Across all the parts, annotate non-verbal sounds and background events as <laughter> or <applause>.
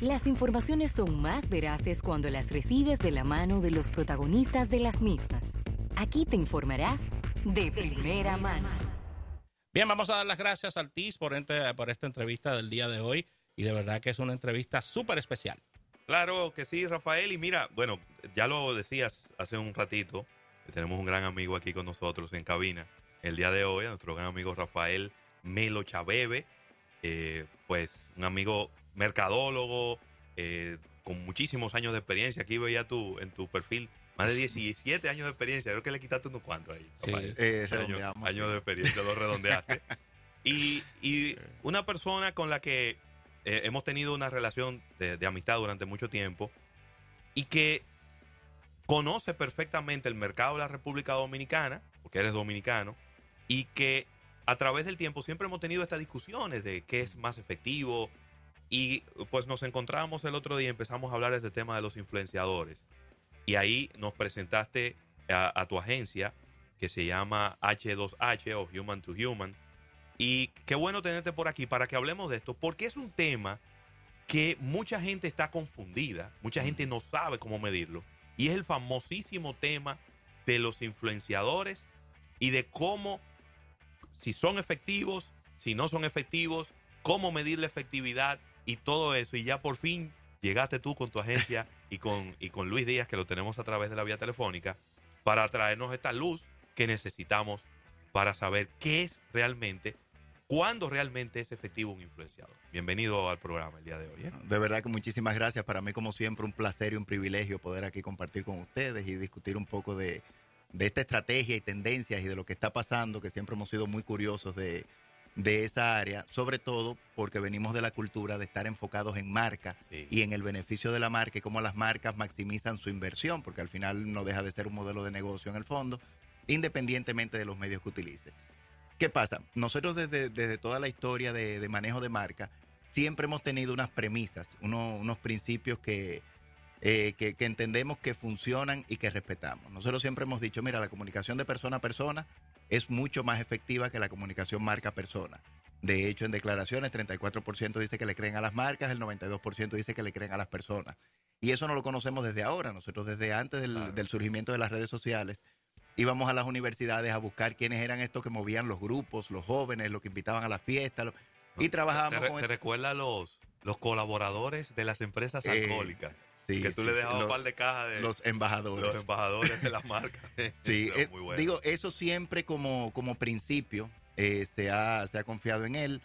Las informaciones son más veraces cuando las recibes de la mano de los protagonistas de las mismas. Aquí te informarás de primera mano. Bien, vamos a dar las gracias al TIS por, por esta entrevista del día de hoy y de verdad que es una entrevista súper especial. Claro que sí, Rafael. Y mira, bueno, ya lo decías hace un ratito, tenemos un gran amigo aquí con nosotros en cabina el día de hoy, a nuestro gran amigo Rafael Melo Chabebe, eh, pues un amigo mercadólogo eh, con muchísimos años de experiencia. Aquí veía tú en tu perfil más de 17 años de experiencia. Creo que le quitaste unos cuantos ahí. Sí. Eh. Años, de experiencia, lo redondeaste. <laughs> y, y una persona con la que eh, hemos tenido una relación de, amistad durante mucho tiempo y que conoce perfectamente el mercado de la República Dominicana, porque eres dominicano, y que a través del tiempo siempre hemos tenido estas discusiones de qué es más efectivo. Y pues nos encontramos el otro día y empezamos a hablar de este tema de los influenciadores. Y ahí nos presentaste a, a tu agencia que se llama H2H o Human to Human y qué bueno tenerte por aquí para que hablemos de esto, porque es un tema que mucha gente está confundida, mucha gente no sabe cómo medirlo, y es el famosísimo tema de los influenciadores y de cómo, si son efectivos, si no son efectivos, cómo medir la efectividad y todo eso. Y ya por fin llegaste tú con tu agencia y con, y con Luis Díaz, que lo tenemos a través de la vía telefónica, para traernos esta luz que necesitamos para saber qué es realmente ¿Cuándo realmente es efectivo un influenciador? Bienvenido al programa el día de hoy. ¿eh? De verdad que muchísimas gracias. Para mí, como siempre, un placer y un privilegio poder aquí compartir con ustedes y discutir un poco de, esta estrategia y tendencias y de lo que está pasando, que siempre hemos sido muy curiosos de, esa área, sobre todo porque venimos de la cultura de estar enfocados en marca y en el beneficio de la marca y cómo las marcas maximizan su inversión, porque al final no deja de ser un modelo de negocio en el fondo, independientemente de los medios que utilice. ¿Qué pasa? Nosotros desde, toda la historia de, manejo de marca siempre hemos tenido unas premisas, unos principios eh, que, que, entendemos que funcionan y que respetamos. Nosotros siempre hemos dicho, mira, la comunicación de persona a persona es mucho más efectiva que la comunicación marca a persona. De hecho, en declaraciones, 34% dice que le creen a las marcas, el 92% dice que le creen a las personas. Y eso no lo conocemos desde ahora. Nosotros desde antes del surgimiento de las redes sociales íbamos a las universidades a buscar quiénes eran estos que movían los grupos, los jóvenes, los que invitaban a la fiesta. y trabajábamos ¿Te, con... ¿Te recuerda los, los colaboradores de las empresas eh, alcohólicas? Sí, que tú le dejabas un par de cajas de... Los embajadores. Los embajadores de las marcas. <laughs> sí, <laughs> eh, digo, eso siempre como, como principio eh, se, ha, se ha confiado en él.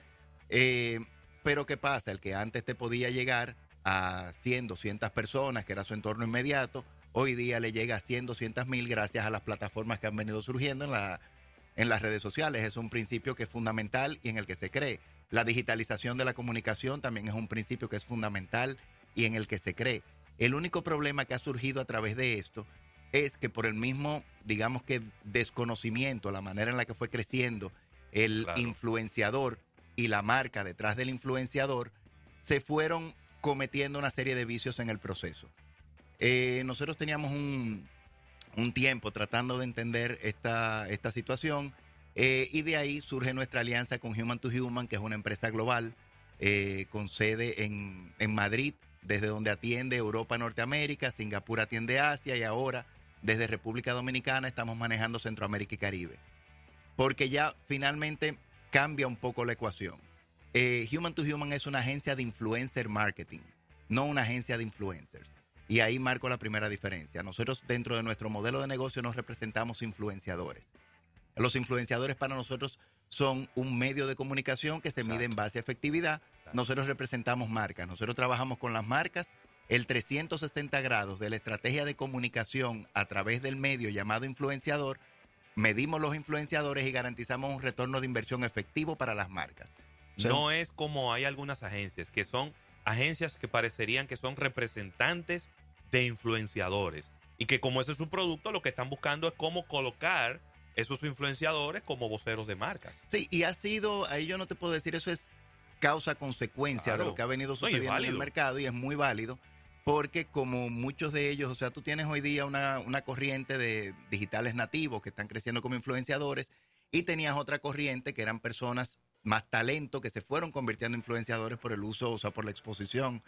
pero ¿qué pasa? El que antes te podía llegar a 100, 200 personas, que era su entorno inmediato, hoy día le llega a 100, 200 mil gracias a las plataformas que han venido surgiendo en, la, en las redes sociales. Es un principio que es fundamental y en el que se cree. La digitalización de la comunicación también es un principio que es fundamental y en el que se cree. El único problema que ha surgido a través de esto es que por el mismo, digamos que desconocimiento, la manera en la que fue creciendo el influenciador y la marca detrás del influenciador, se fueron cometiendo una serie de vicios en el proceso. Eh, nosotros teníamos un, tiempo tratando de entender esta, esta situación eh, y de ahí surge nuestra alianza con Human to Human, que es una empresa global eh, con sede en, en Madrid, desde donde atiende Europa, Norteamérica, Singapur atiende Asia y ahora desde República Dominicana estamos manejando Centroamérica y Caribe. Porque ya finalmente cambia un poco la ecuación. Human to Human es una agencia de influencer marketing, no una agencia de influencers. Y ahí marco la primera diferencia. Nosotros dentro de nuestro modelo de negocio nos representamos influenciadores. Los influenciadores para nosotros son un medio de comunicación que se mide en base a efectividad. Nosotros representamos marcas. Nosotros trabajamos con las marcas el 360 grados de la estrategia de comunicación a través del medio llamado influenciador. Medimos los influenciadores y garantizamos un retorno de inversión efectivo para las marcas. no es como hay algunas agencias que son agencias que parecerían que son representantes de influenciadores y que como ese es su producto, lo que están buscando es cómo colocar esos influenciadores como voceros de marcas. Sí, y ha sido, ahí yo no te puedo decir, eso es causa-consecuencia de lo que ha venido sucediendo en el mercado y es muy válido porque como muchos de ellos, o sea, tú tienes hoy día una, una corriente de digitales nativos que están creciendo como influenciadores y tenías otra corriente que eran personas más talento que se fueron convirtiendo en influenciadores por el uso, o sea, por la exposición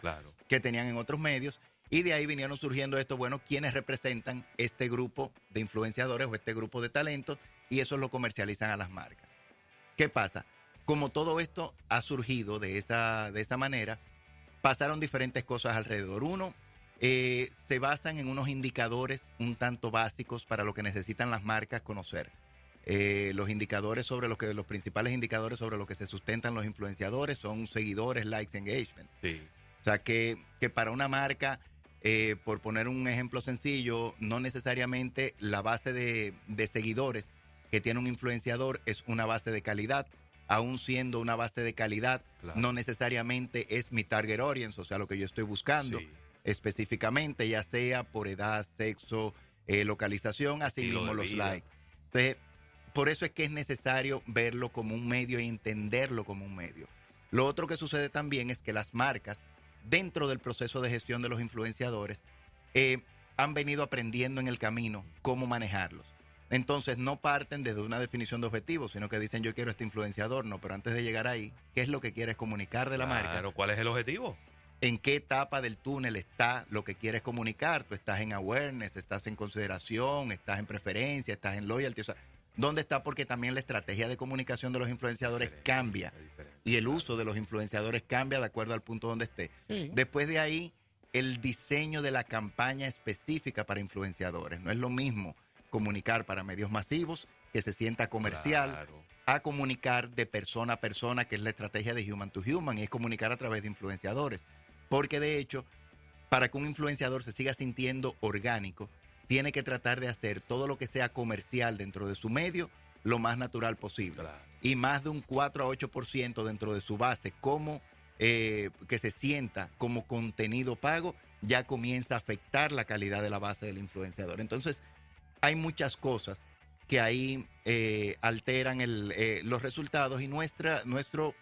que tenían en otros medios. Y de ahí vinieron surgiendo esto, bueno, quienes representan este grupo de influenciadores o este grupo de talentos y eso lo comercializan a las marcas. ¿Qué pasa? Como todo esto ha surgido de esa, de esa manera, pasaron diferentes cosas alrededor. Uno, eh, se basan en unos indicadores un tanto básicos para lo que necesitan las marcas conocer. Eh, los indicadores sobre lo que los principales indicadores sobre lo que se sustentan los influenciadores son seguidores, likes, engagement. O sea que, que para una marca, eh, por poner un ejemplo sencillo, no necesariamente la base de, seguidores que tiene un influenciador es una base de calidad. Aún siendo una base de calidad, no necesariamente es mi target audience, o sea, lo que yo estoy buscando específicamente, ya sea por edad, sexo, eh, localización, así mismo los likes. Entonces, por eso es que es necesario verlo como un medio y entenderlo como un medio. Lo otro que sucede también es que las marcas, dentro del proceso de gestión de los influenciadores, eh, han venido aprendiendo en el camino cómo manejarlos. Entonces no parten desde una definición de objetivos, sino que dicen yo quiero este influenciador, no, pero antes de llegar ahí, ¿qué es lo que quieres comunicar de la marca? Claro, ¿cuál es el objetivo? ¿En qué etapa del túnel está lo que quieres comunicar? Tú estás en awareness, estás en consideración, estás en preferencia, estás en loyalty, o sea, ¿Dónde está? Porque también la estrategia de comunicación de los influenciadores cambia y el uso de los influenciadores cambia de acuerdo al punto donde esté. Después de ahí, el diseño de la campaña específica para influenciadores. No es lo mismo comunicar para medios masivos, que se sienta comercial, a comunicar de persona a persona, que es la estrategia de human to human, y es comunicar a través de influenciadores. Porque de hecho, para que un influenciador se siga sintiendo orgánico, tiene que tratar de hacer todo lo que sea comercial dentro de su medio lo más natural posible. Y más de un 4 a 8% dentro de su base, como eh, que se sienta como contenido pago, ya comienza a afectar la calidad de la base del influenciador. Entonces, hay muchas cosas que ahí eh, alteran eh, los resultados y nuestra, nuestro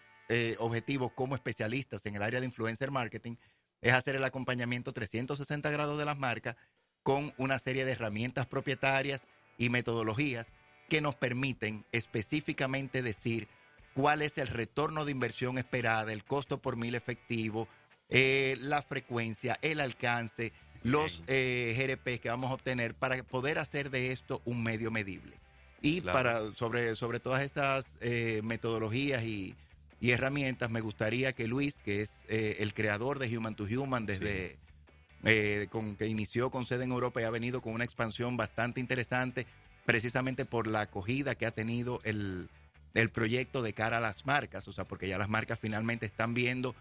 objetivo como especialistas en el área de influencer marketing es hacer el acompañamiento 360 grados de las marcas con una serie de herramientas propietarias y metodologías que nos permiten específicamente decir cuál es el retorno de inversión esperada, el costo por mil efectivo, eh, la frecuencia, el alcance, los eh, GRP que vamos a obtener para poder hacer de esto un medio medible. Y para sobre, sobre todas estas eh, metodologías y, herramientas, me gustaría que Luis, que es el creador de Human to Human desde, eh, con, que inició con sede en Europa y ha venido con una expansión bastante interesante, precisamente por la acogida que ha tenido el, proyecto de cara a las marcas, o sea, porque ya las marcas finalmente están viendo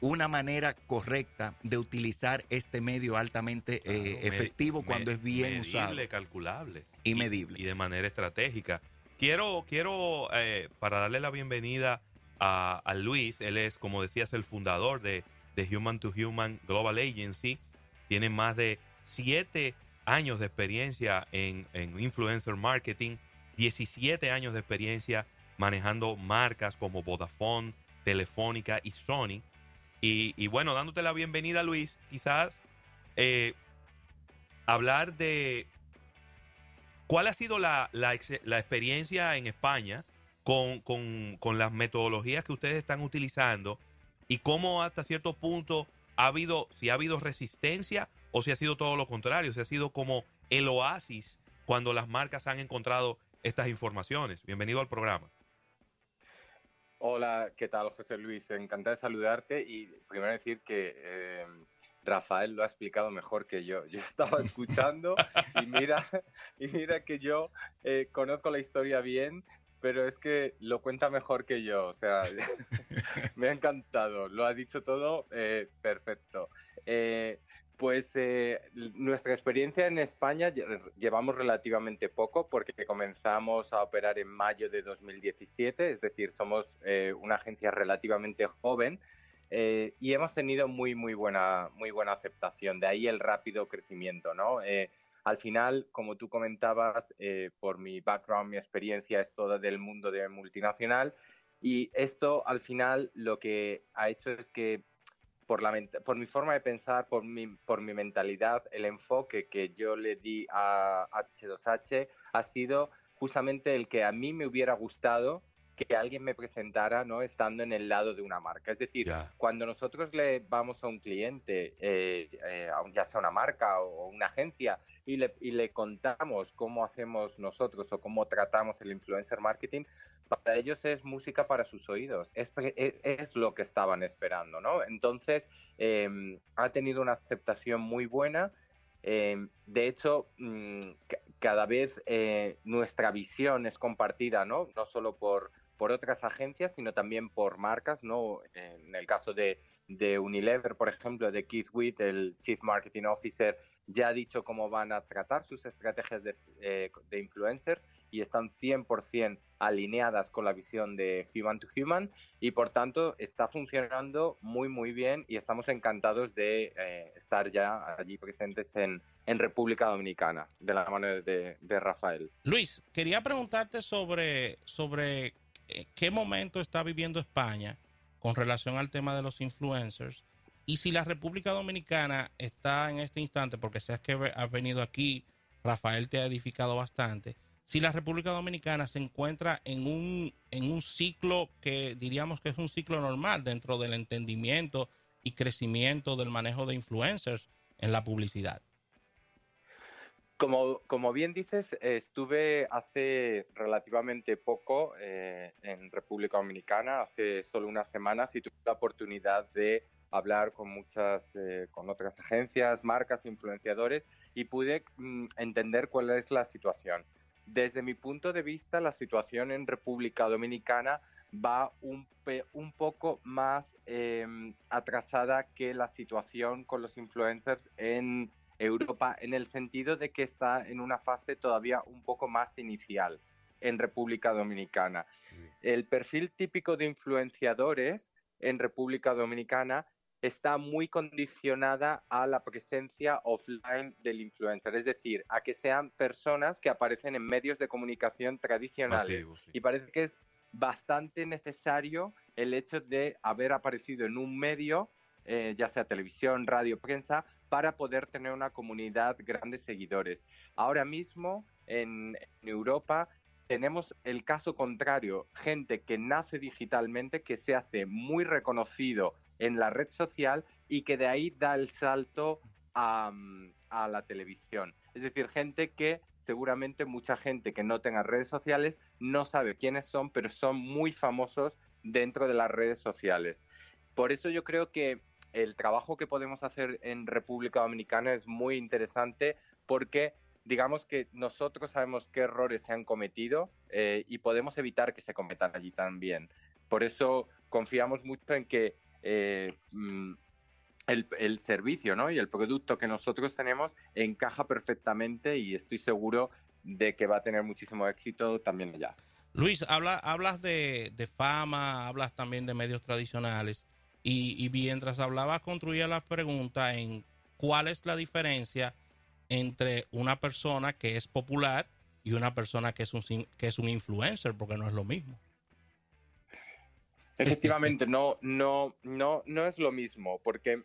una manera correcta de utilizar este medio altamente eh, efectivo cuando es bien medible, usado. calculable. Y, medible. Y de manera estratégica. Quiero, quiero eh, para darle la bienvenida a, a, Luis, él es, como decías, el fundador de, de Human to Human Global Agency tiene más de siete años de experiencia en, influencer marketing, 17 años de experiencia manejando marcas como Vodafone, Telefónica y Sony. Y, bueno, dándote la bienvenida, Luis, quizás eh, hablar de cuál ha sido la, experiencia en España con, con, las metodologías que ustedes están utilizando y cómo hasta cierto punto ha habido, si ha habido resistencia o si ha sido todo lo contrario, si ha sido como el oasis cuando las marcas han encontrado estas informaciones. Bienvenido al programa. Hola, ¿qué tal, José Luis? Encantado de saludarte y primero decir que eh, Rafael lo ha explicado mejor que yo. Yo <laughs> estaba escuchando y mira, y mira que yo eh, conozco la historia bien, pero es que lo cuenta mejor que yo. O sea, <laughs> me ha encantado. Lo ha dicho todo eh, perfecto. Eh, pues eh, nuestra experiencia en España llevamos relativamente poco porque comenzamos a operar en mayo de 2017, es decir, somos una agencia relativamente joven y hemos tenido muy muy buena muy buena aceptación. De ahí el rápido crecimiento, ¿no? Al final, como tú comentabas, eh, por mi background, mi experiencia es toda del mundo de multinacional y esto al final lo que ha hecho es que por, la, por mi forma de pensar, por mi, por mi mentalidad, el enfoque que yo le di a H2H ha sido justamente el que a mí me hubiera gustado que alguien me presentara no estando en el lado de una marca. Es decir, cuando nosotros le vamos a un cliente, eh, eh, ya sea una marca o una agencia, y le, y le contamos cómo hacemos nosotros o cómo tratamos el influencer marketing, para ellos es música para sus oídos, es, e, es, lo que estaban esperando, ¿no? Entonces, em, ha tenido una aceptación muy buena. Em, de hecho, mm, cada vez eh, nuestra visión es compartida, ¿no? No solo por, por otras agencias, sino también por marcas, ¿no? En el caso de, de Unilever, por ejemplo, de Keith Witt, el Chief Marketing Officer, ya ha dicho cómo van a tratar sus estrategias de, eh, de influencers y están 100% alineadas con la visión de Human to Human y por tanto está funcionando muy muy bien y estamos encantados de eh, estar ya allí presentes en, en, República Dominicana de la mano de, de, Rafael. Luis, quería preguntarte sobre, sobre eh, qué momento está viviendo España con relación al tema de los influencers y si la República Dominicana está en este instante, porque sabes que has venido aquí, Rafael te ha edificado bastante, si la República Dominicana se encuentra en un, en un ciclo que diríamos que es un ciclo normal dentro del entendimiento y crecimiento del manejo de influencers en la publicidad. Como, como bien dices, estuve hace relativamente poco eh, en República Dominicana, hace solo unas semanas, y tuve la oportunidad de hablar con muchas, eh, con otras agencias, marcas, influenciadores y pude mm, entender cuál es la situación. Desde mi punto de vista, la situación en República Dominicana va un, un poco más em, atrasada que la situación con los influencers en Europa, en el sentido de que está en una fase todavía un poco más inicial en República Dominicana. El perfil típico de influenciadores en República Dominicana está muy condicionada a la presencia offline del influencer, es decir, a que sean personas que aparecen en medios de comunicación tradicionales. Y parece que es bastante necesario el hecho de haber aparecido en un medio, eh, ya sea televisión, radio, prensa, para poder tener una comunidad grande de seguidores. Ahora mismo en Europa tenemos el caso contrario, gente que nace digitalmente, que se hace muy reconocido en la red social y que de ahí da el salto a, la televisión. Es decir, gente que seguramente mucha gente que no tenga redes sociales no sabe quiénes son, pero son muy famosos dentro de las redes sociales. Por eso yo creo que el trabajo que podemos hacer en República Dominicana es muy interesante porque digamos que nosotros sabemos qué errores se han cometido eh, y podemos evitar que se cometan allí también. Por eso confiamos mucho en que eh, mm, el, servicio ¿no? y el producto que nosotros tenemos encaja perfectamente y estoy seguro de que va a tener muchísimo éxito también allá. Luis, habla, hablas de, fama, hablas también de medios tradicionales y, mientras hablabas construía la pregunta en cuál es la diferencia entre una persona que es popular y una persona que es un, que es un influencer, porque no es lo mismo. Efectivamente, no, no, no, no es lo mismo, porque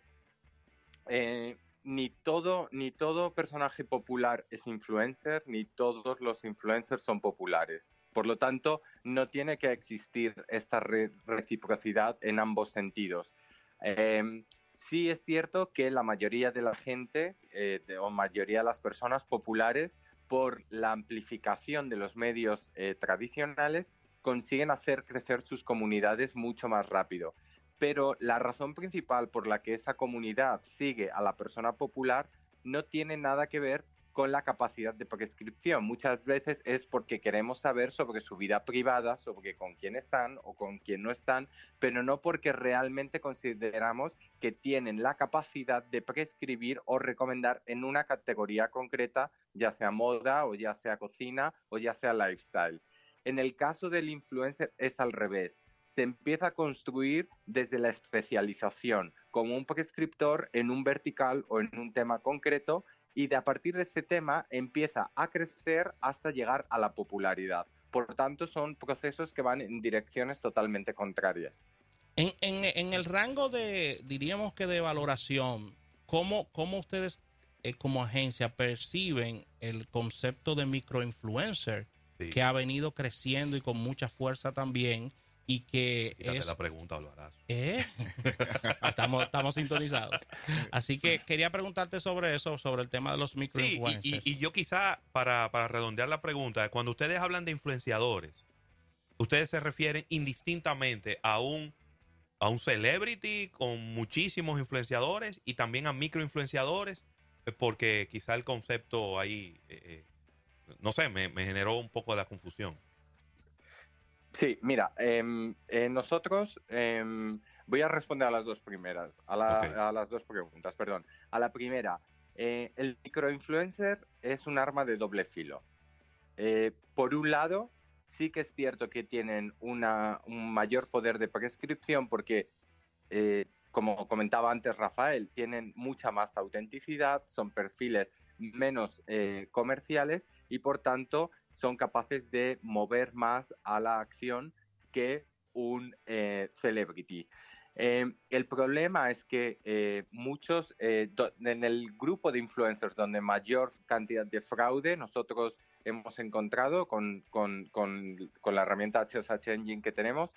eh, ni todo, ni todo personaje popular es influencer, ni todos los influencers son populares. Por lo tanto, no tiene que existir esta reciprocidad en ambos sentidos. Em, sí es cierto que la mayoría de la gente eh, o mayoría de las personas populares, por la amplificación de los medios eh, tradicionales, consiguen hacer crecer sus comunidades mucho más rápido. Pero la razón principal por la que esa comunidad sigue a la persona popular no tiene nada que ver con la capacidad de prescripción. Muchas veces es porque queremos saber sobre su vida privada, sobre con quién están o con quién no están, pero no porque realmente consideramos que tienen la capacidad de prescribir o recomendar en una categoría concreta, ya sea moda o ya sea cocina o ya sea lifestyle. En el caso del influencer es al revés. Se empieza a construir desde la especialización, como un prescriptor en un vertical o en un tema concreto, y de a partir de este tema empieza a crecer hasta llegar a la popularidad. Por tanto, son procesos que van en direcciones totalmente contrarias. En, el rango de, diríamos que de valoración, ¿cómo, cómo ustedes eh, como agencia perciben el concepto de microinfluencer que ha venido creciendo y con mucha fuerza también y que es la pregunta, Alvarazo. ¿Eh? <laughs> estamos, estamos sintonizados. Así que quería preguntarte sobre eso, sobre el tema de los microinfluencers. Sí, y, yo quizá, para, para redondear la pregunta, cuando ustedes hablan de influenciadores, ustedes se refieren indistintamente a un, a un celebrity con muchísimos influenciadores y también a microinfluenciadores, eh, porque quizá el concepto ahí, eh, no sé, me, me generó un poco de la confusión. Sí, mira, em, eh, nosotros em, voy a responder a las dos primeras, a, las dos preguntas, perdón. A la primera, eh, el microinfluencer es un arma de doble filo. Eh, por un lado, sí que es cierto que tienen una, un mayor poder de prescripción porque, como comentaba antes Rafael, tienen mucha más autenticidad, son perfiles menos comerciales y por tanto son capaces de mover más a la acción que un eh, celebrity. Eh, el problema es que eh, muchos, en el grupo de influencers donde mayor cantidad de fraude nosotros hemos encontrado con, con, con, con la herramienta HOSH Engine que tenemos,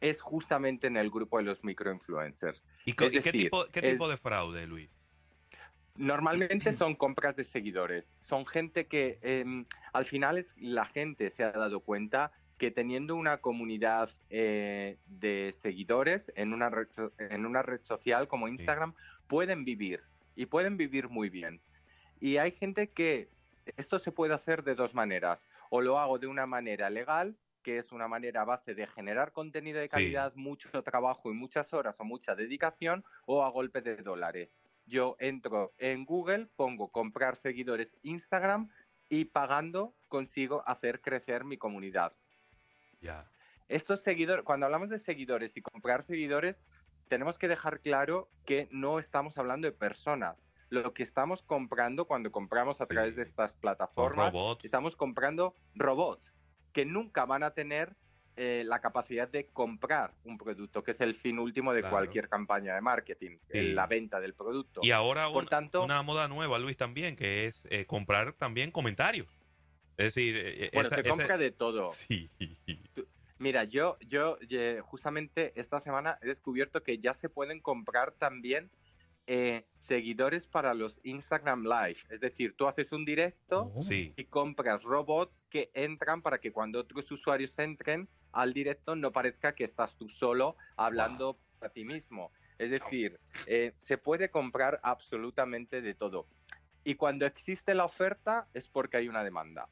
es justamente en el grupo de los microinfluencers. ¿Y, qué, tipo, qué tipo de fraude, Luis? Normalmente son compras de seguidores. Son gente que em, al final es, la gente se ha dado cuenta que teniendo una comunidad eh, de seguidores en una red, en una red social como Instagram pueden vivir y pueden vivir muy bien. Y hay gente que esto se puede hacer de dos maneras. O lo hago de una manera legal, que es una manera base de generar contenido de calidad, mucho trabajo y muchas horas o mucha dedicación, o a golpe de dólares yo entro en Google, pongo comprar seguidores Instagram y pagando consigo hacer crecer mi comunidad. Ya. Estos seguidores, cuando hablamos de seguidores y comprar seguidores, tenemos que dejar claro que no estamos hablando de personas. Lo que estamos comprando cuando compramos a través de estas plataformas, estamos comprando robots que nunca van a tener eh, la capacidad de comprar un producto, que es el fin último de cualquier campaña de marketing, la venta del producto. Y ahora Por tanto, una moda nueva, Luis, también, que es eh, comprar también comentarios. Es decir, eh, bueno, se compra de todo. <laughs> Sí. Mira, yo, yo justamente esta semana he descubierto que ya se pueden comprar también seguidores para los Instagram Live. Es decir, tú haces un directo oh. y compras robots que entran para que cuando otros usuarios entren, al directo no parezca que estás tú solo hablando a ti mismo. Es decir, eh, se puede comprar absolutamente de todo. Y cuando existe la oferta es porque hay una demanda.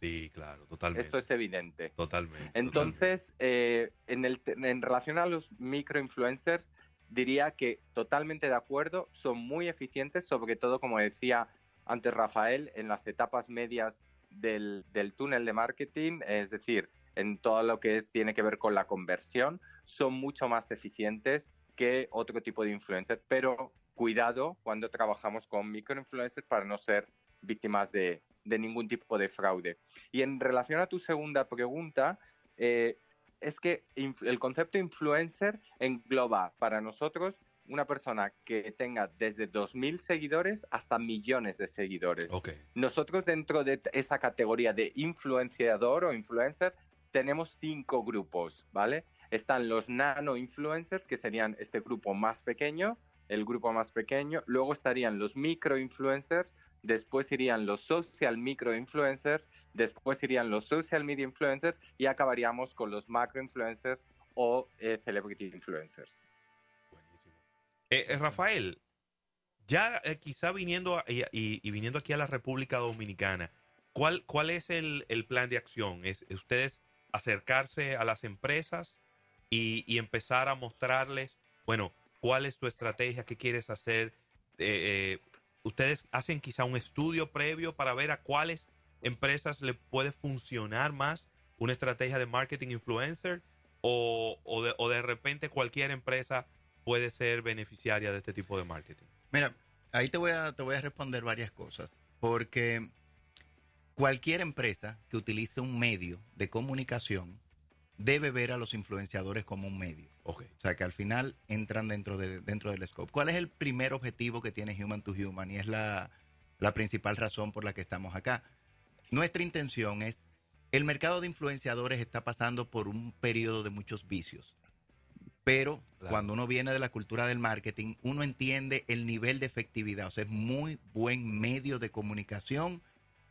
Sí, claro, totalmente. Esto es evidente. Totalmente. Entonces, Eh, en, el, en relación a los microinfluencers, diría que totalmente de acuerdo, son muy eficientes, sobre todo, como decía antes Rafael, en las etapas medias del, del túnel de marketing, es decir, en todo lo que tiene que ver con la conversión, son mucho más eficientes que otro tipo de influencers. Pero cuidado cuando trabajamos con microinfluencers para no ser víctimas de, ningún tipo de fraude. Y en relación a tu segunda pregunta, eh, es que el concepto influencer engloba para nosotros una persona que tenga desde 2.000 seguidores hasta millones de seguidores. Nosotros dentro de esa categoría de influenciador o influencer tenemos cinco grupos, ¿vale? Están los nano influencers, que serían este grupo más pequeño, el grupo más pequeño. Luego estarían los micro influencers, después irían los social micro influencers, después irían los social media influencers y acabaríamos con los macro influencers o eh, celebrity influencers. Buenísimo. Eh, eh, Rafael, ya quizá viniendo y, viniendo aquí a la República Dominicana, ¿cuál, cuál es el, el plan de acción? ¿Es, ¿Ustedes acercarse a las empresas y, empezar a mostrarles, bueno, cuál es tu estrategia, qué quieres hacer. Eh, eh, ustedes hacen quizá un estudio previo para ver a cuáles empresas le puede funcionar más una estrategia de marketing influencer o, de, o de repente cualquier empresa puede ser beneficiaria de este tipo de marketing. Mira, ahí te voy a, te voy a responder varias cosas, porque Cualquier empresa que utilice un medio de comunicación debe ver a los influenciadores como un medio. O sea, que al final entran dentro, de, dentro del scope. ¿Cuál es el primer objetivo que tiene Human to Human? Y es la, principal razón por la que estamos acá. Nuestra intención es El mercado de influenciadores está pasando por un periodo de muchos vicios. Pero cuando uno viene de la cultura del marketing, uno entiende el nivel de efectividad. O sea, es muy buen medio de comunicación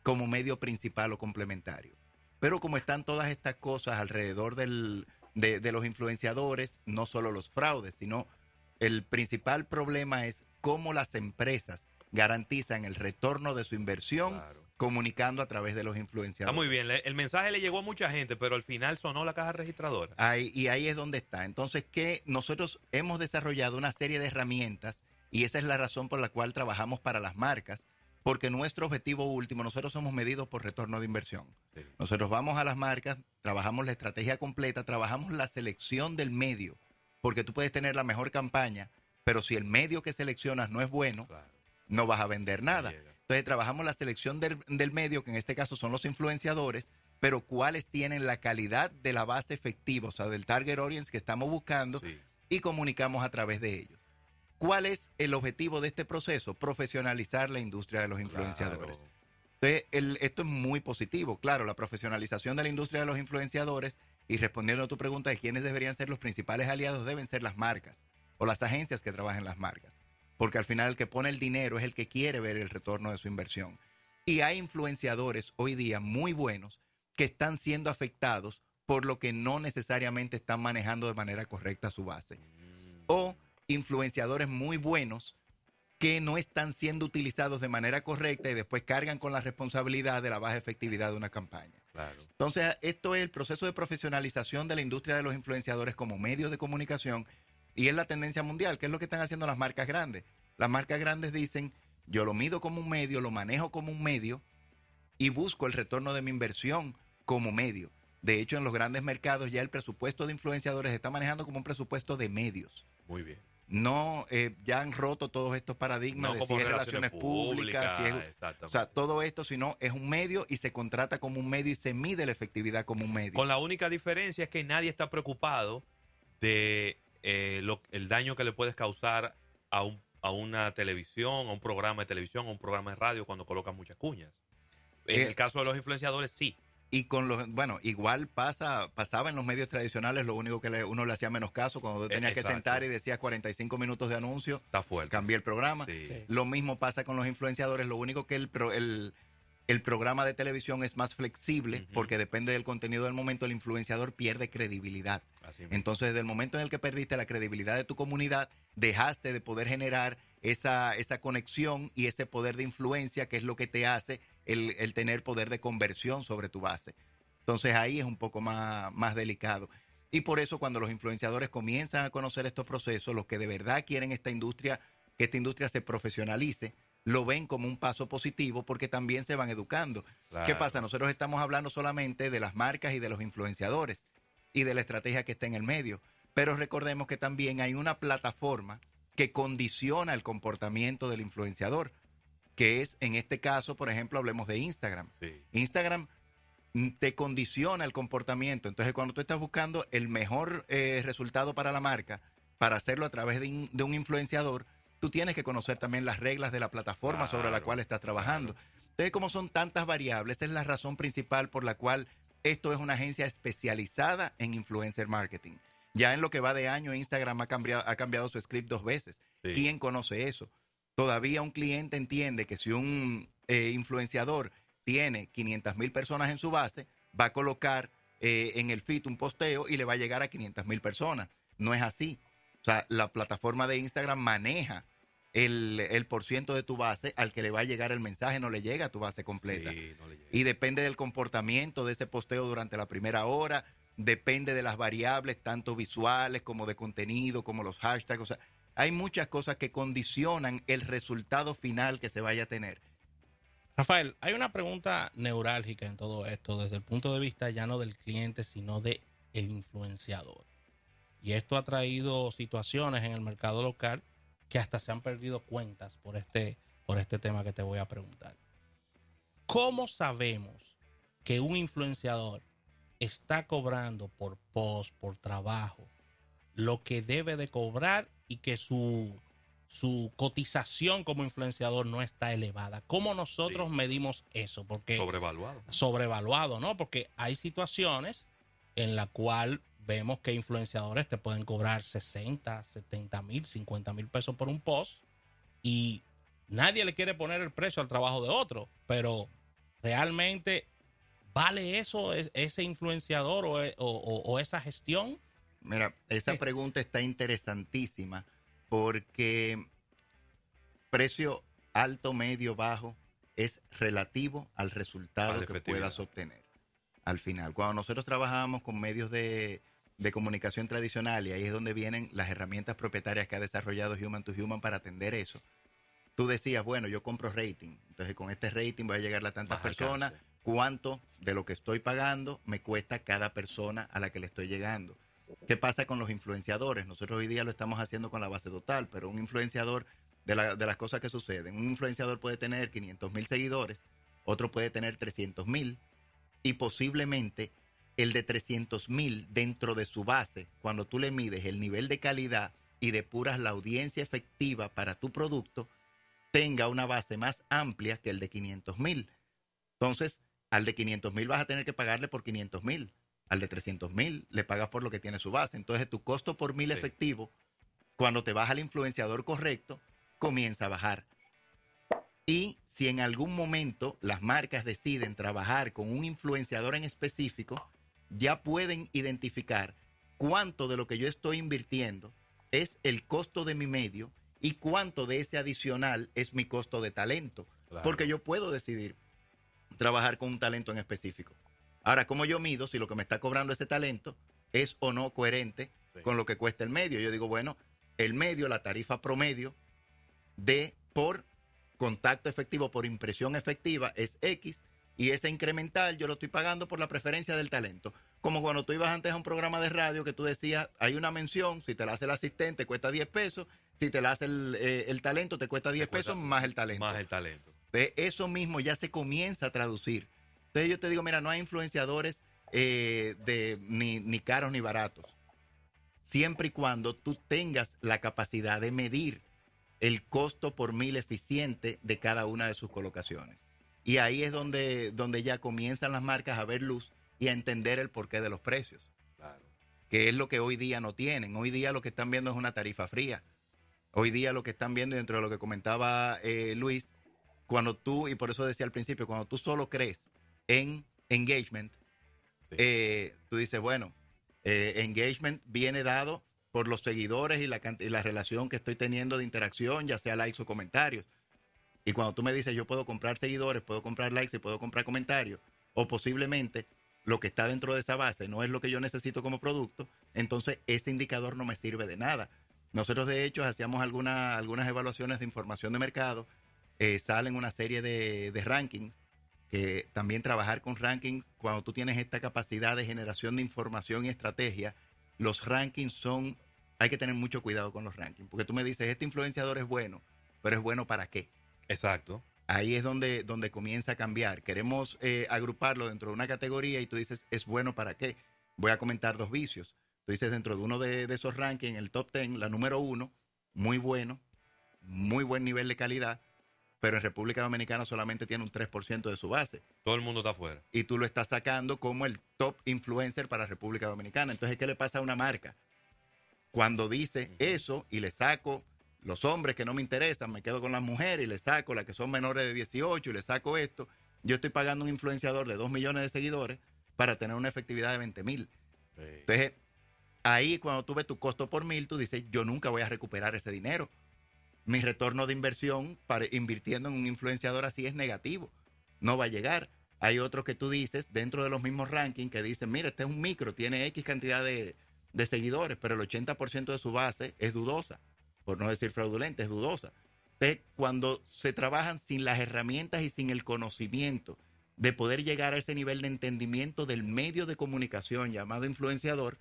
como medio principal o complementario. Pero como están todas estas cosas alrededor del, de, los influenciadores, no solo los fraudes, sino el principal problema es cómo las empresas garantizan el retorno de su inversión comunicando a través de los influenciadores. Está muy bien, el mensaje le llegó a mucha gente, pero al final sonó la caja registradora. Ahí, y ahí es donde está. Entonces, que nosotros hemos desarrollado una serie de herramientas y esa es la razón por la cual trabajamos para las marcas, porque nuestro objetivo último, nosotros somos medidos por retorno de inversión. Nosotros vamos a las marcas, trabajamos la estrategia completa, trabajamos la selección del medio, porque tú puedes tener la mejor campaña, pero si el medio que seleccionas no es bueno, no vas a vender nada. Entonces trabajamos la selección del, medio, que en este caso son los influenciadores, pero cuáles tienen la calidad de la base efectiva, o sea, del target audience que estamos buscando y comunicamos a través de ellos. ¿Cuál es el objetivo de este proceso? Profesionalizar la industria de los influenciadores. Entonces, esto es muy positivo. Claro, la profesionalización de la industria de los influenciadores y respondiendo a tu pregunta de quiénes deberían ser los principales aliados, deben ser las marcas o las agencias que trabajan en las marcas porque al final el que pone el dinero es el que quiere ver el retorno de su inversión. Y hay influenciadores hoy día muy buenos que están siendo afectados por lo que no necesariamente están manejando de manera correcta su base. O influenciadores muy buenos que no están siendo utilizados de manera correcta y después cargan con la responsabilidad de la baja efectividad de una campaña. Entonces, esto es el proceso de profesionalización de la industria de los influenciadores como medios de comunicación y es la tendencia mundial, que es lo que están haciendo las marcas grandes. Las marcas grandes dicen, yo lo mido como un medio, lo manejo como un medio y busco el retorno de mi inversión como medio. De hecho, en los grandes mercados ya el presupuesto de influenciadores está manejando como un presupuesto de medios. Muy bien. No, eh, ya han roto todos estos paradigmas de si es relaciones públicas, si o sea, todo esto, sino es un medio y se contrata como un medio y se mide la efectividad como un medio. Con la única diferencia es que nadie está preocupado de eh, el daño que le puedes causar a, un, a una televisión, a un programa de televisión, a un programa de radio cuando colocas muchas cuñas. En eh, el caso de los influenciadores, sí. Y con los, bueno, igual pasa, pasaba en los medios tradicionales, lo único que uno le hacía menos caso cuando tenías que sentar y decías 45 minutos de anuncio, Está fuerte. cambié el programa. Lo mismo pasa con los influenciadores, lo único que el, el, el programa de televisión es más flexible porque depende del contenido del momento, el influenciador pierde credibilidad. Entonces, desde el momento en el que perdiste la credibilidad de tu comunidad, dejaste de poder generar esa, esa conexión y ese poder de influencia que es lo que te hace el, el tener poder de conversión sobre tu base. Entonces ahí es un poco más, más delicado. Y por eso cuando los influenciadores comienzan a conocer estos procesos, los que de verdad quieren esta industria, que esta industria se profesionalice, lo ven como un paso positivo porque también se van educando. ¿Qué pasa? Nosotros estamos hablando solamente de las marcas y de los influenciadores y de la estrategia que está en el medio, pero recordemos que también hay una plataforma que condiciona el comportamiento del influenciador, que es en este caso, por ejemplo, hablemos de Instagram. Instagram te condiciona el comportamiento. Entonces, cuando tú estás buscando el mejor eh, resultado para la marca, para hacerlo a través de un influenciador, tú tienes que conocer también las reglas de la plataforma sobre la cual estás trabajando. Entonces, como son tantas variables, esa es la razón principal por la cual esto es una agencia especializada en influencer marketing. Ya en lo que va de año, Instagram ha cambiado, ha cambiado su script dos veces. ¿Quién conoce eso? Todavía un cliente entiende que si un eh, influenciador tiene 500 mil personas en su base, va a colocar eh, en el feed un posteo y le va a llegar a 500 mil personas. No es así. O sea, la plataforma de Instagram maneja el, el por ciento de tu base al que le va a llegar el mensaje, no le llega a tu base completa. y depende del comportamiento de ese posteo durante la primera hora, depende de las variables, tanto visuales como de contenido, como los hashtags. O sea, hay muchas cosas que condicionan el resultado final que se vaya a tener. Rafael, hay una pregunta neurálgica en todo esto, desde el punto de vista ya no del cliente, sino de el influenciador. Y esto ha traído situaciones en el mercado local que hasta se han perdido cuentas por este, por este tema que te voy a preguntar. ¿Cómo sabemos que un influenciador está cobrando por post, por trabajo, lo que debe de cobrar y que su, su cotización como influenciador no está elevada. ¿Cómo nosotros medimos eso? Porque sobrevaluado. Sobrevaluado, ¿no? Porque hay situaciones en la cual vemos que influenciadores te pueden cobrar 60, 70 mil, 50 mil pesos por un post y nadie le quiere poner el precio al trabajo de otro, pero realmente ¿vale eso, ese influenciador o, o esa gestión? Mira, esa pregunta está interesantísima porque precio alto, medio, bajo es relativo al resultado que puedas obtener al final. Cuando nosotros trabajamos con medios de, comunicación tradicional y ahí es donde vienen las herramientas propietarias que ha desarrollado Human to Human para atender eso. Tú decías, bueno, yo compro rating, entonces con este rating voy a llegar a tantas personas, cuánto de lo que estoy pagando me cuesta cada persona a la que le estoy llegando. ¿Qué pasa con los influenciadores? Nosotros hoy día lo estamos haciendo con la base total, pero un influenciador, de, de las cosas que suceden, un influenciador puede tener 500 mil seguidores, otro puede tener 300 mil y posiblemente el de 300 mil dentro de su base, cuando tú le mides el nivel de calidad y depuras la audiencia efectiva para tu producto, tenga una base más amplia que el de 500 mil. Entonces, al de 500 mil vas a tener que pagarle por 500 mil al de 300 mil le pagas por lo que tiene su base. Entonces tu costo por mil efectivo, cuando te baja el influenciador correcto, comienza a bajar. Y si en algún momento las marcas deciden trabajar con un influenciador en específico, ya pueden identificar cuánto de lo que yo estoy invirtiendo es el costo de mi medio y cuánto de ese adicional es mi costo de talento. Porque yo puedo decidir trabajar con un talento en específico. Ahora, ¿cómo yo mido si lo que me está cobrando ese talento es o no coherente con lo que cuesta el medio? Yo digo, bueno, el medio, la tarifa promedio de por contacto efectivo, por impresión efectiva es X y ese incremental yo lo estoy pagando por la preferencia del talento. Como cuando tú ibas antes a un programa de radio que tú decías, hay una mención, si te la hace el asistente cuesta 10 pesos, si te la hace el, eh, talento te cuesta 10 pesos más el talento. Más el talento. De eso mismo ya se comienza a traducir entonces yo te digo, mira, no hay influenciadores eh, de, ni, ni caros ni baratos. Siempre y cuando tú tengas la capacidad de medir el costo por mil eficiente de cada una de sus colocaciones. Y ahí es donde, donde ya comienzan las marcas a ver luz y a entender el porqué de los precios. Claro. Que es lo que hoy día no tienen. Hoy día lo que están viendo es una tarifa fría. Hoy día lo que están viendo, dentro de lo que comentaba eh, Luis, cuando tú, y por eso decía al principio, cuando tú solo crees en engagement, eh, tú dices, bueno, eh, engagement viene dado por los seguidores y la, y la relación que estoy teniendo de interacción, ya sea likes o comentarios. Y cuando tú me dices, yo puedo comprar seguidores, puedo comprar likes y puedo comprar comentarios, o posiblemente lo que está dentro de esa base no es lo que yo necesito como producto, entonces ese indicador no me sirve de nada. Nosotros de hecho hacíamos alguna, algunas evaluaciones de información de mercado, eh, salen una serie de, de rankings que también trabajar con rankings, cuando tú tienes esta capacidad de generación de información y estrategia, los rankings son, hay que tener mucho cuidado con los rankings, porque tú me dices, este influenciador es bueno, pero es bueno para qué. Exacto. Ahí es donde, donde comienza a cambiar. Queremos eh, agruparlo dentro de una categoría y tú dices, ¿es bueno para qué? Voy a comentar dos vicios. Tú dices, dentro de uno de, de esos rankings, el top 10, la número uno, muy bueno, muy buen nivel de calidad, pero en República Dominicana solamente tiene un 3% de su base. Todo el mundo está afuera. Y tú lo estás sacando como el top influencer para República Dominicana. Entonces, ¿qué le pasa a una marca? Cuando dice eso y le saco los hombres que no me interesan, me quedo con las mujeres y le saco las que son menores de 18 y le saco esto, yo estoy pagando un influenciador de 2 millones de seguidores para tener una efectividad de 20 mil. Entonces, ahí cuando tú ves tu costo por mil, tú dices, yo nunca voy a recuperar ese dinero mi retorno de inversión para, invirtiendo en un influenciador así es negativo. No va a llegar. Hay otros que tú dices dentro de los mismos rankings que dicen, mira, este es un micro, tiene X cantidad de, seguidores, pero el 80% de su base es dudosa, por no decir fraudulenta, es dudosa. Entonces, cuando se trabajan sin las herramientas y sin el conocimiento de poder llegar a ese nivel de entendimiento del medio de comunicación llamado influenciador,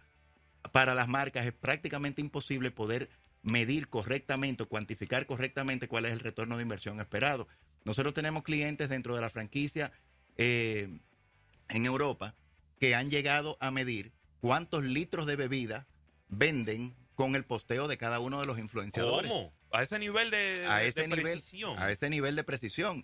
para las marcas es prácticamente imposible poder medir correctamente o cuantificar correctamente cuál es el retorno de inversión esperado. Nosotros tenemos clientes dentro de la franquicia eh, en Europa que han llegado a medir cuántos litros de bebida venden con el posteo de cada uno de los influenciadores. ¿Cómo? a ese nivel de, a ese nivel, precisión. A ese nivel de precisión.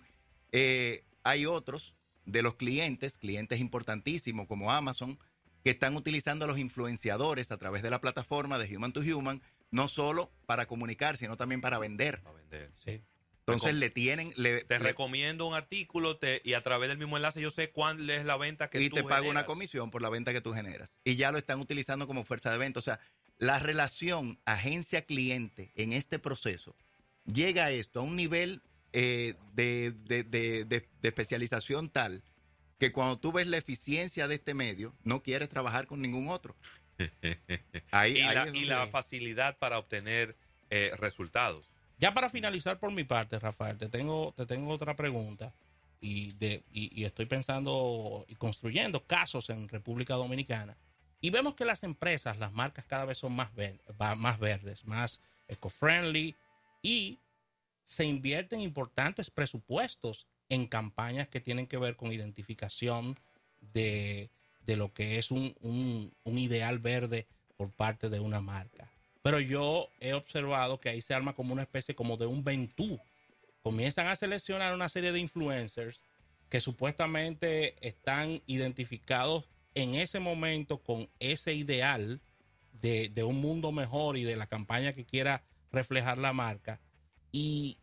Eh, hay otros de los clientes, clientes importantísimos como Amazon, que están utilizando a los influenciadores a través de la plataforma de Human to Human, no solo para comunicar, sino también para vender. Para vender. Sí. Entonces le tienen... Le, Te le- recomiendo un artículo te- y a través del mismo enlace yo sé cuál es la venta que y tú te paga una generas. comisión por la venta que tú generas. Y ya lo están utilizando como fuerza de venta. O sea, la relación agencia-cliente en este proceso llega a esto, a un nivel eh, de, de- de- de- de especialización tal que cuando tú ves la eficiencia de este medio, no quieres trabajar con ningún otro. Ahí, y ahí la, y facilidad para obtener eh, resultados. Ya para finalizar por mi parte, Rafael, te tengo, te tengo otra pregunta y, de, y, y estoy pensando y construyendo casos en República Dominicana y vemos que las empresas, las marcas cada vez son más, ver- más verdes, más eco-friendly y se invierten importantes presupuestos en campañas que tienen que ver con identificación de, de lo que es un, un- ideal verde por parte de una marca. Pero yo he observado que ahí se arma como una especie como de un ventú. Comienzan a seleccionar una serie de influencers que supuestamente están identificados en ese momento con ese ideal de, de un mundo mejor y de la campaña que quiera reflejar la marca. Y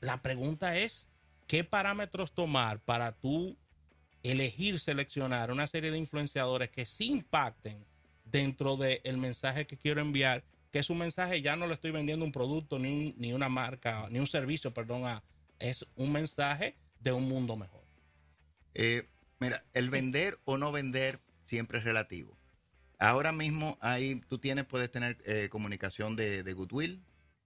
la pregunta es, ¿qué parámetros tomar para tú elegir, seleccionar una serie de influenciadores que sí impacten dentro del mensaje que quiero enviar, que es un mensaje, ya no le estoy vendiendo un producto, ni, un- ni una marca, ni un servicio, perdón, es un mensaje de un mundo mejor. Eh, mira, el vender o no vender siempre es relativo. Ahora mismo ahí tú tienes, puedes tener eh, comunicación de, de goodwill,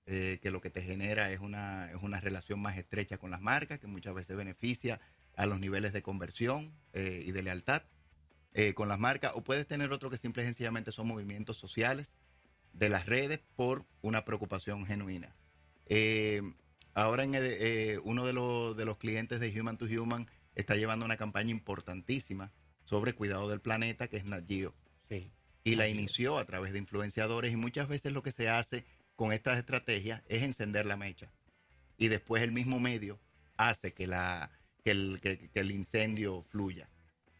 eh, que lo que te genera es una, es una relación más estrecha con las marcas, que muchas veces beneficia a los niveles de conversión eh, y de lealtad eh, con las marcas. O puedes tener otro que simple y sencillamente son movimientos sociales de las redes por una preocupación genuina. Eh, ahora en el- uno de los, de los clientes de Human to Human está llevando una campaña importantísima sobre cuidado del planeta, que es Nat Geo. Sí. Y la inició a través de influenciadores y muchas veces lo que se hace con estas estrategias es encender la mecha. Y después el mismo medio hace que, la, que, el, que- que el incendio fluya.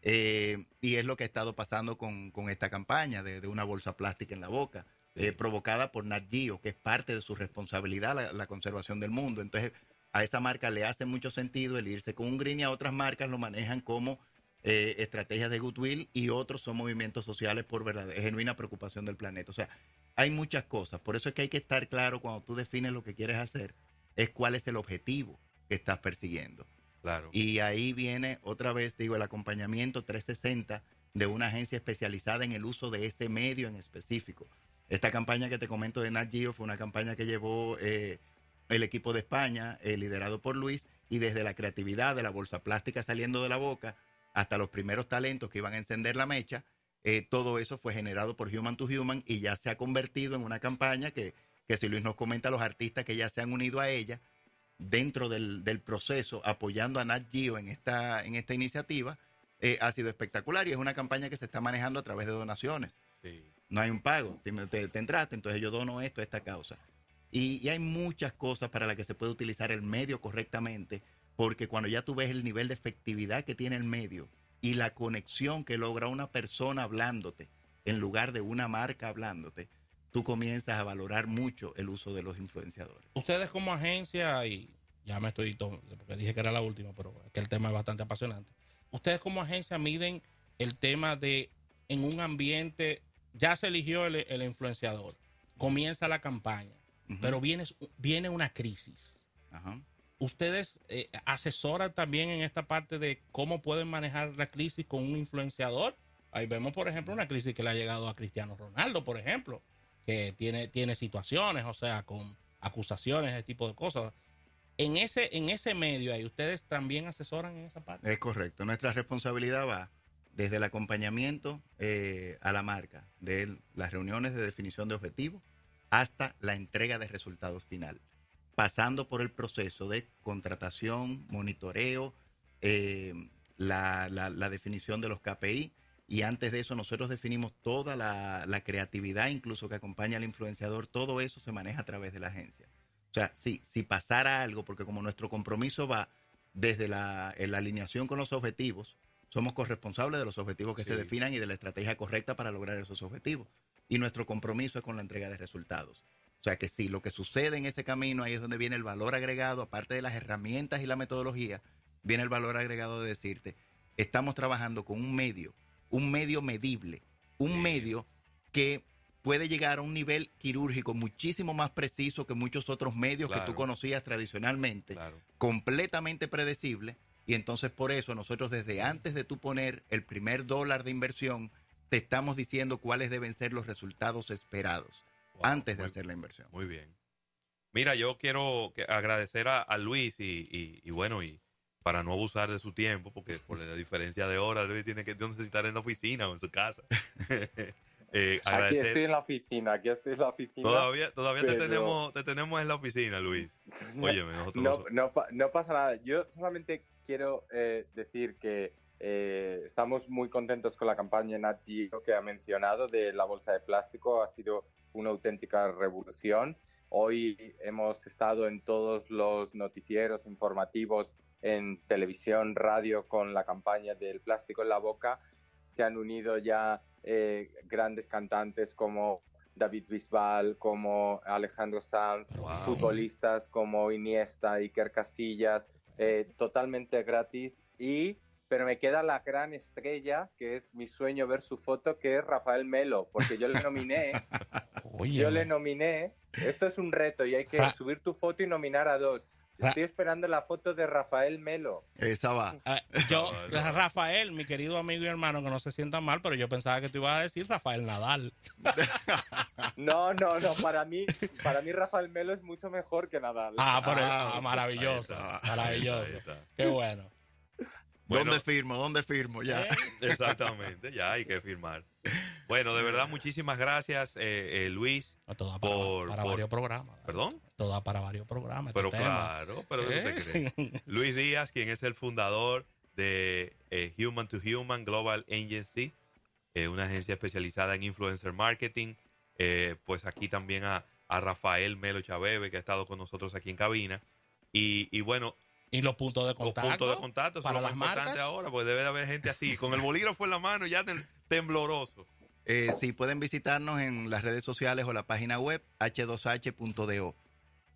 Eh, y es lo que ha estado pasando con, con esta campaña de, de una bolsa plástica en la boca, eh, provocada por Nat Geo, que es parte de su responsabilidad la, la conservación del mundo. Entonces, a esa marca le hace mucho sentido el irse con un green y a otras marcas lo manejan como eh, estrategias de goodwill y otros son movimientos sociales por verdad, genuina preocupación del planeta. O sea, hay muchas cosas. Por eso es que hay que estar claro cuando tú defines lo que quieres hacer, es cuál es el objetivo que estás persiguiendo. Y ahí viene otra vez, digo, el acompañamiento 360 de una agencia especializada en el uso de ese medio en específico. Esta campaña que te comento de Nat Geo fue una campaña que llevó eh, el equipo de España, eh, liderado por Luis, y desde la creatividad de la bolsa plástica saliendo de la boca hasta los primeros talentos que iban a encender la mecha, eh, todo eso fue generado por Human to Human y ya se ha convertido en una campaña que, que si Luis nos comenta, los artistas que ya se han unido a ella, dentro del, del proceso apoyando a Nat Geo en esta, en esta iniciativa eh, ha sido espectacular y es una campaña que se está manejando a través de donaciones. Sí. No hay un pago, te, te- te entraste, entonces yo dono esto a esta causa. Y, y hay muchas cosas para las que se puede utilizar el medio correctamente, porque cuando ya tú ves el nivel de efectividad que tiene el medio y la conexión que logra una persona hablándote en lugar de una marca hablándote, tú comienzas a valorar mucho el uso de los influenciadores. Ustedes como agencia, y ya me estoy, to- porque dije que era la última, pero es que el tema es bastante apasionante. Ustedes como agencia miden el tema de en un ambiente, ya se eligió el, el influenciador, comienza la campaña, pero viene, viene una crisis. Ajá. ¿Ustedes eh, asesoran también en esta parte de cómo pueden manejar la crisis con un influenciador? Ahí vemos, por ejemplo, una crisis que le ha llegado a Cristiano Ronaldo, por ejemplo, que tiene, tiene situaciones, o sea, con acusaciones, ese tipo de cosas. En ese, en ese medio ahí, ¿ustedes también asesoran en esa parte? Es correcto. Nuestra responsabilidad va desde el acompañamiento eh, a la marca, de las reuniones de definición de objetivos hasta la entrega de resultados final, pasando por el proceso de contratación, monitoreo, eh, la, la- la definición de los KPI y antes de eso nosotros definimos toda la, la creatividad incluso que acompaña al influenciador, todo eso se maneja a través de la agencia. O sea, si, si pasara algo, porque como nuestro compromiso va desde la, la alineación con los objetivos, somos corresponsables de los objetivos que se definan y de la estrategia correcta para lograr esos objetivos. Y nuestro compromiso es con la entrega de resultados. O sea que si lo que sucede en ese camino, ahí es donde viene el valor agregado, aparte de las herramientas y la metodología, viene el valor agregado de decirte, estamos trabajando con un medio, un medio medible, un medio que puede llegar a un nivel quirúrgico muchísimo más preciso que muchos otros medios que tú conocías tradicionalmente, completamente predecible. Y entonces por eso nosotros desde antes de tú poner el primer dólar de inversión, te estamos diciendo cuáles deben ser los resultados esperados antes de hacer la inversión. Muy bien. Mira, yo quiero agradecer a, Luis y, bueno, y para no abusar de su tiempo, porque por la diferencia de horas, Luis tiene que necesitar en la oficina o en su casa. <laughs> Eh, aquí estoy en la oficina, aquí estoy en la oficina. Todavía, todavía te, tenemos, te tenemos en la oficina, Luis. <laughs> Óyeme, nosotros no, no, no, pasa nada. Yo solamente quiero eh, decir que eh, estamos muy contentos con la campaña Nat que ha mencionado de la bolsa de plástico. Ha sido una auténtica revolución. Hoy hemos estado en todos los noticieros informativos, en televisión, radio, con la campaña del plástico en la boca. Se han unido ya eh, grandes cantantes como David Bisbal, como Alejandro Sanz, futbolistas como Iniesta, Iker Casillas, eh, totalmente gratis. Y pero me queda la gran estrella que es mi sueño ver su foto que es Rafael Melo porque yo le nominé. <laughs> Yo le nominé. Esto es un reto y hay que subir tu foto y nominar a dos Estoy esperando la foto de Rafael Melo. Esa va. <laughs> Ah, yo, Rafael, mi querido amigo y hermano, que no se sienta mal, pero yo pensaba que tú ibas a decir Rafael Nadal. <laughs> No, no, no. Para mí, para mí Rafael Melo es mucho mejor que Nadal. Ah, ah, maravilloso. Maravilloso. Qué bueno. ¿Dónde firmo? ¿Dónde firmo? Ya. ¿Eh? Exactamente, ya hay que firmar. Bueno, de verdad, muchísimas gracias, eh, eh, Luis. para, por, para varios programas. ¿Perdón? Toda para varios programas. Este pero claro, pero <laughs> Luis Díaz, quien es el fundador de Human to Human Global Agency, una agencia especializada en influencer marketing. pues aquí también a, Rafael Melo Chavebe, que ha estado con nosotros aquí en cabina. Y, y bueno, y los puntos de contacto. Los puntos de contacto para las marcas. ahora, porque debe de haber gente así, con el bolígrafo en la mano ya tembloroso. Eh, sí, pueden visitarnos en las redes sociales o la página web h2h.do.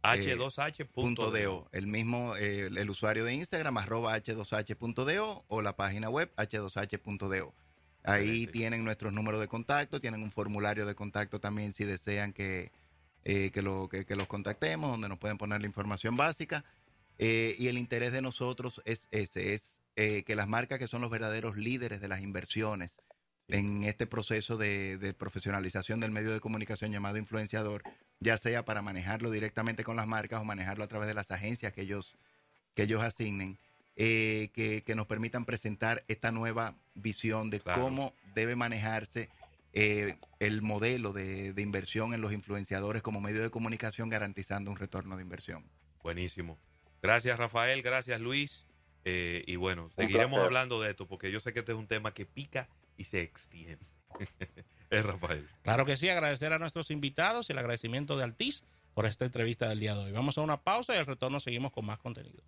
H2H.do. el mismo, eh, el usuario de Instagram, arroba H2H.do o la página web H2H.do. Ahí tienen nuestros números de contacto, tienen un formulario de contacto también si desean que, eh, que, lo, que, que los contactemos, donde nos pueden poner la información básica. Eh, y el interés de nosotros es ese, es eh, que las marcas que son los verdaderos líderes de las inversiones en este proceso de, profesionalización del medio de comunicación llamado influenciador, ya sea para manejarlo directamente con las marcas o manejarlo a través de las agencias que ellos, que ellos asignen, eh, que, nos permitan presentar esta nueva visión de cómo debe manejarse el modelo de, de inversión en los influenciadores como medio de comunicación garantizando un retorno de inversión. Buenísimo. Gracias, Rafael. Gracias, Luis. Eh, y bueno, seguiremos hablando de esto porque yo sé que este es un tema que pica y se extiende. <laughs> es Rafael. Claro que sí, agradecer a nuestros invitados y el agradecimiento de Altiz por esta entrevista del día de hoy. Vamos a una pausa y al retorno seguimos con más contenido.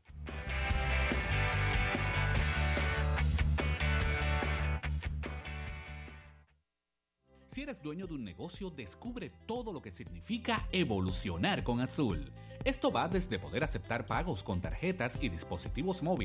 Si eres dueño de un negocio, descubre todo lo que significa evolucionar con Azul. Esto va desde poder aceptar pagos con tarjetas y dispositivos móviles